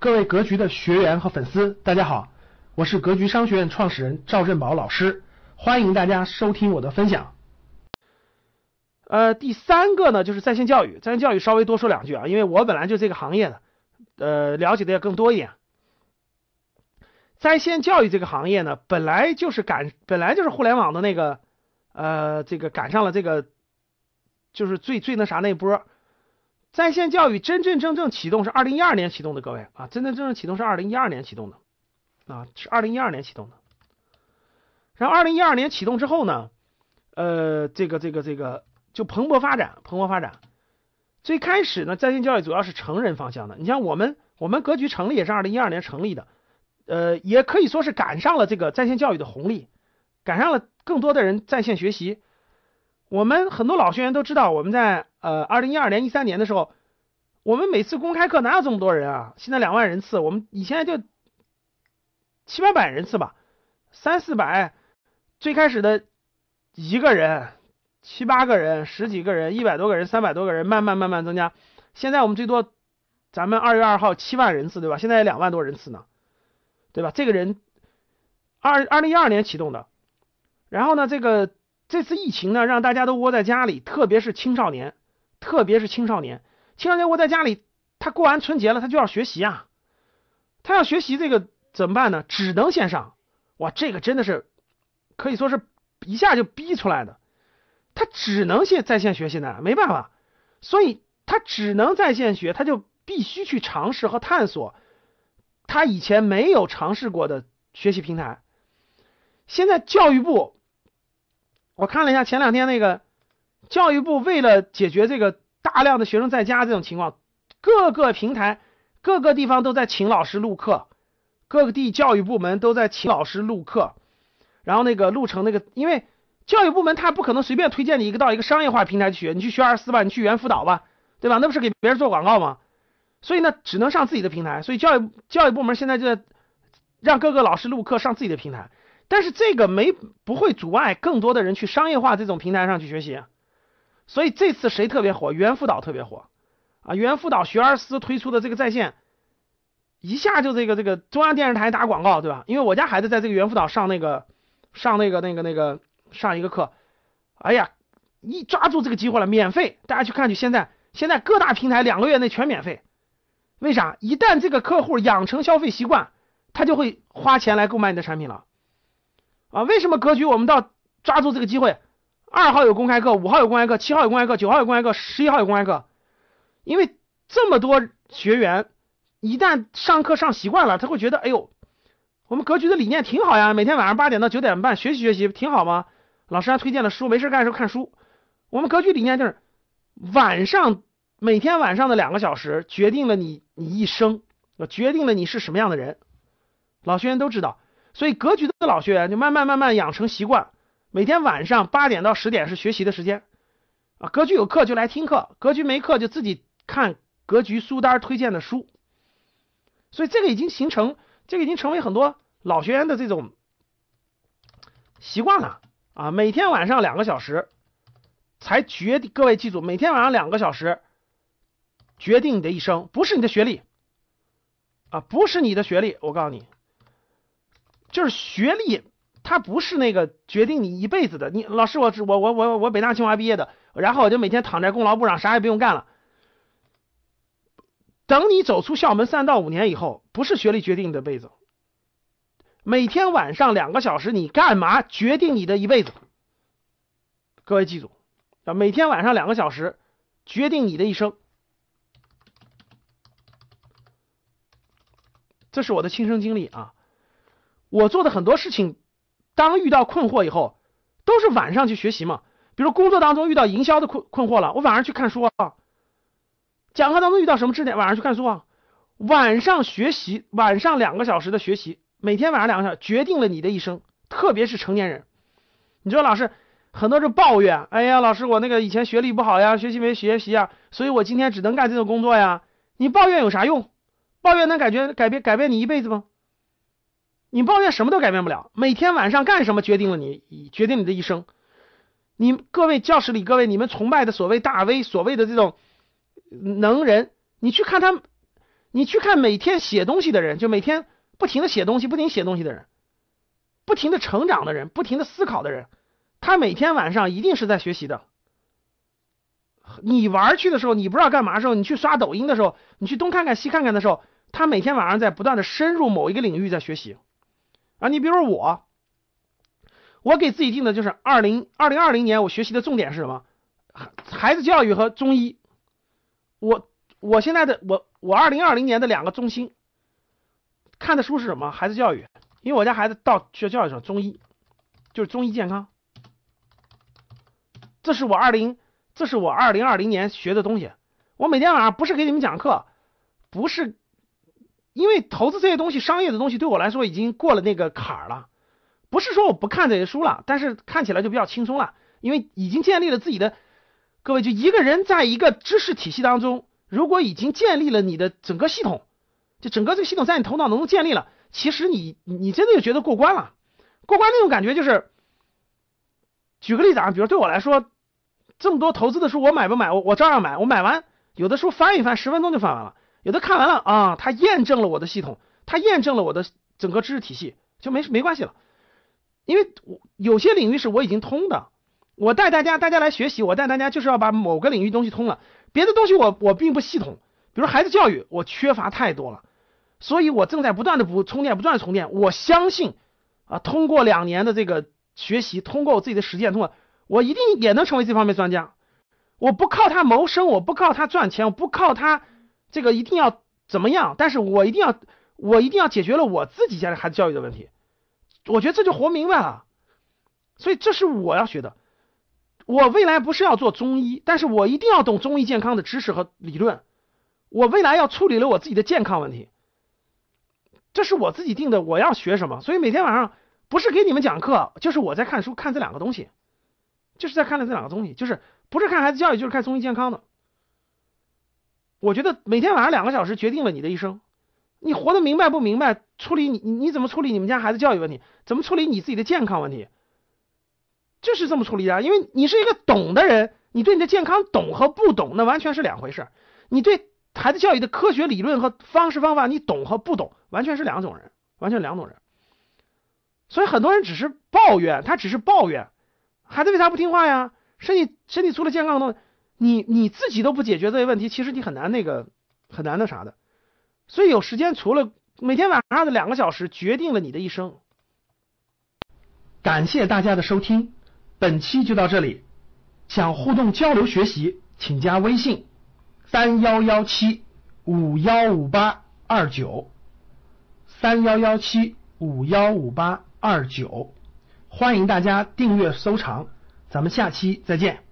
各位格局的学员和粉丝，大家好，我是格局商学院创始人赵振宝老师，欢迎大家收听我的分享。呃，第三个呢，就是在线教育。在线教育稍微多说两句啊，因为我本来就这个行业的，呃，了解的要更多一点。在线教育这个行业呢，本来就是赶，本来就是互联网的那个，呃，这个赶上了这个，就是最最那啥那波。在线教育真真正正启动是二零一二年启动的，各位啊，真真正正启动是二零一二年启动的，啊，是二零一二年启动的。然后二零一二年启动之后呢，呃，这个这个这个就蓬勃发展，蓬勃发展。最开始呢，在线教育主要是成人方向的。你像我们，我们格局成立也是二零一二年成立的，呃，也可以说是赶上了这个在线教育的红利，赶上了更多的人在线学习。我们很多老学员都知道，我们在呃二零一二年、一三年的时候，我们每次公开课哪有这么多人啊？现在两万人次，我们以前就七八百人次吧，三四百，最开始的一个人、七八个人、十几个人、一百多个人、三百多个人，慢慢慢慢增加。现在我们最多，咱们二月二号七万人次，对吧？现在两万多人次呢，对吧？这个人二二零一二年启动的，然后呢，这个。这次疫情呢，让大家都窝在家里，特别是青少年，特别是青少年，青少年窝在家里，他过完春节了，他就要学习啊，他要学习这个怎么办呢？只能线上，哇，这个真的是可以说是一下就逼出来的，他只能线在线学习呢，没办法，所以他只能在线学，他就必须去尝试和探索他以前没有尝试过的学习平台。现在教育部。我看了一下前两天那个教育部为了解决这个大量的学生在家这种情况，各个平台、各个地方都在请老师录课，各个地教育部门都在请老师录课，然后那个录成那个，因为教育部门他不可能随便推荐你一个到一个商业化平台去学，你去学而思吧，你去猿辅导吧，对吧？那不是给别人做广告吗？所以呢，只能上自己的平台。所以教育教育部门现在就在让各个老师录课上自己的平台。但是这个没不会阻碍更多的人去商业化这种平台上去学习，所以这次谁特别火？猿辅导特别火啊！猿辅导学而思推出的这个在线，一下就这个这个中央电视台打广告，对吧？因为我家孩子在这个猿辅导上那个上那个那个那个上一个课，哎呀，一抓住这个机会了，免费，大家去看去。现在现在各大平台两个月内全免费，为啥？一旦这个客户养成消费习惯，他就会花钱来购买你的产品了。啊，为什么格局我们到抓住这个机会？二号有公开课，五号有公开课，七号有公开课，九号有公开课，十一号有公开课。因为这么多学员，一旦上课上习惯了，他会觉得，哎呦，我们格局的理念挺好呀，每天晚上八点到九点半学习学习，挺好吗？老师还推荐了书，没事干的时候看书。我们格局理念就是，晚上每天晚上的两个小时，决定了你你一生，决定了你是什么样的人。老学员都知道。所以格局的老学员就慢慢慢慢养成习惯，每天晚上八点到十点是学习的时间，啊，格局有课就来听课，格局没课就自己看格局书单推荐的书。所以这个已经形成，这个已经成为很多老学员的这种习惯了啊，每天晚上两个小时才决定，各位记住，每天晚上两个小时决定你的一生，不是你的学历啊，不是你的学历，我告诉你。就是学历，他不是那个决定你一辈子的。你老师，我我我我我北大清华毕业的，然后我就每天躺在功劳簿上，啥也不用干了。等你走出校门三到五年以后，不是学历决定你的辈子。每天晚上两个小时，你干嘛决定你的一辈子？各位记住啊，每天晚上两个小时，决定你的一生。这是我的亲身经历啊。我做的很多事情，当遇到困惑以后，都是晚上去学习嘛。比如工作当中遇到营销的困困惑了，我晚上去看书啊。讲课当中遇到什么知识点，晚上去看书啊。晚上学习，晚上两个小时的学习，每天晚上两个小时，决定了你的一生。特别是成年人，你说老师，很多人抱怨，哎呀，老师我那个以前学历不好呀，学习没学习啊，所以我今天只能干这种工作呀。你抱怨有啥用？抱怨能感觉改变改变你一辈子吗？你抱怨什么都改变不了，每天晚上干什么决定了你，决定你的一生。你各位教室里各位，你们崇拜的所谓大 V，所谓的这种能人，你去看他，你去看每天写东西的人，就每天不停的写东西、不停写东西的人，不停的成长的人、不停的思考的人，他每天晚上一定是在学习的。你玩去的时候，你不知道干嘛的时候，你去刷抖音的时候，你去东看看西看看的时候，他每天晚上在不断的深入某一个领域在学习。啊，你比如说我，我给自己定的就是二零二零二零年我学习的重点是什么？孩子教育和中医。我我现在的我我二零二零年的两个中心看的书是什么？孩子教育，因为我家孩子到学校教育上中医，就是中医健康。这是我二零。这是我二零二零年学的东西。我每天晚上不是给你们讲课，不是因为投资这些东西、商业的东西对我来说已经过了那个坎儿了。不是说我不看这些书了，但是看起来就比较轻松了，因为已经建立了自己的。各位，就一个人在一个知识体系当中，如果已经建立了你的整个系统，就整个这个系统在你头脑当中建立了，其实你你真的就觉得过关了。过关那种感觉就是，举个例子啊，比如对我来说。这么多投资的书，我买不买？我我照样买。我买完，有的书翻一翻，十分钟就翻完了；有的看完了啊，他验证了我的系统，他验证了我的整个知识体系，就没没关系了。因为我有些领域是我已经通的，我带大家大家来学习，我带大家就是要把某个领域东西通了，别的东西我我并不系统。比如孩子教育，我缺乏太多了，所以我正在不断的补充电，不断的充电。我相信啊，通过两年的这个学习，通过我自己的实践，通过。我一定也能成为这方面专家，我不靠他谋生，我不靠他赚钱，我不靠他这个一定要怎么样，但是我一定要，我一定要解决了我自己家的孩子教育的问题，我觉得这就活明白了，所以这是我要学的，我未来不是要做中医，但是我一定要懂中医健康的知识和理论，我未来要处理了我自己的健康问题，这是我自己定的，我要学什么，所以每天晚上不是给你们讲课，就是我在看书，看这两个东西。就是在看了这两个东西，就是不是看孩子教育，就是看中医健康的。我觉得每天晚上两个小时决定了你的一生，你活得明白不明白？处理你你怎么处理你们家孩子教育问题？怎么处理你自己的健康问题？就是这么处理的。因为你是一个懂的人，你对你的健康懂和不懂，那完全是两回事。你对孩子教育的科学理论和方式方法，你懂和不懂，完全是两种人，完全两种人。所以很多人只是抱怨，他只是抱怨。孩子为啥不听话呀？身体身体出了健康的，你你自己都不解决这些问题，其实你很难那个很难那啥的。所以有时间，除了每天晚上的两个小时，决定了你的一生。感谢大家的收听，本期就到这里。想互动交流学习，请加微信三幺幺七五幺五八二九三幺幺七五幺五八二九。欢迎大家订阅收藏，咱们下期再见。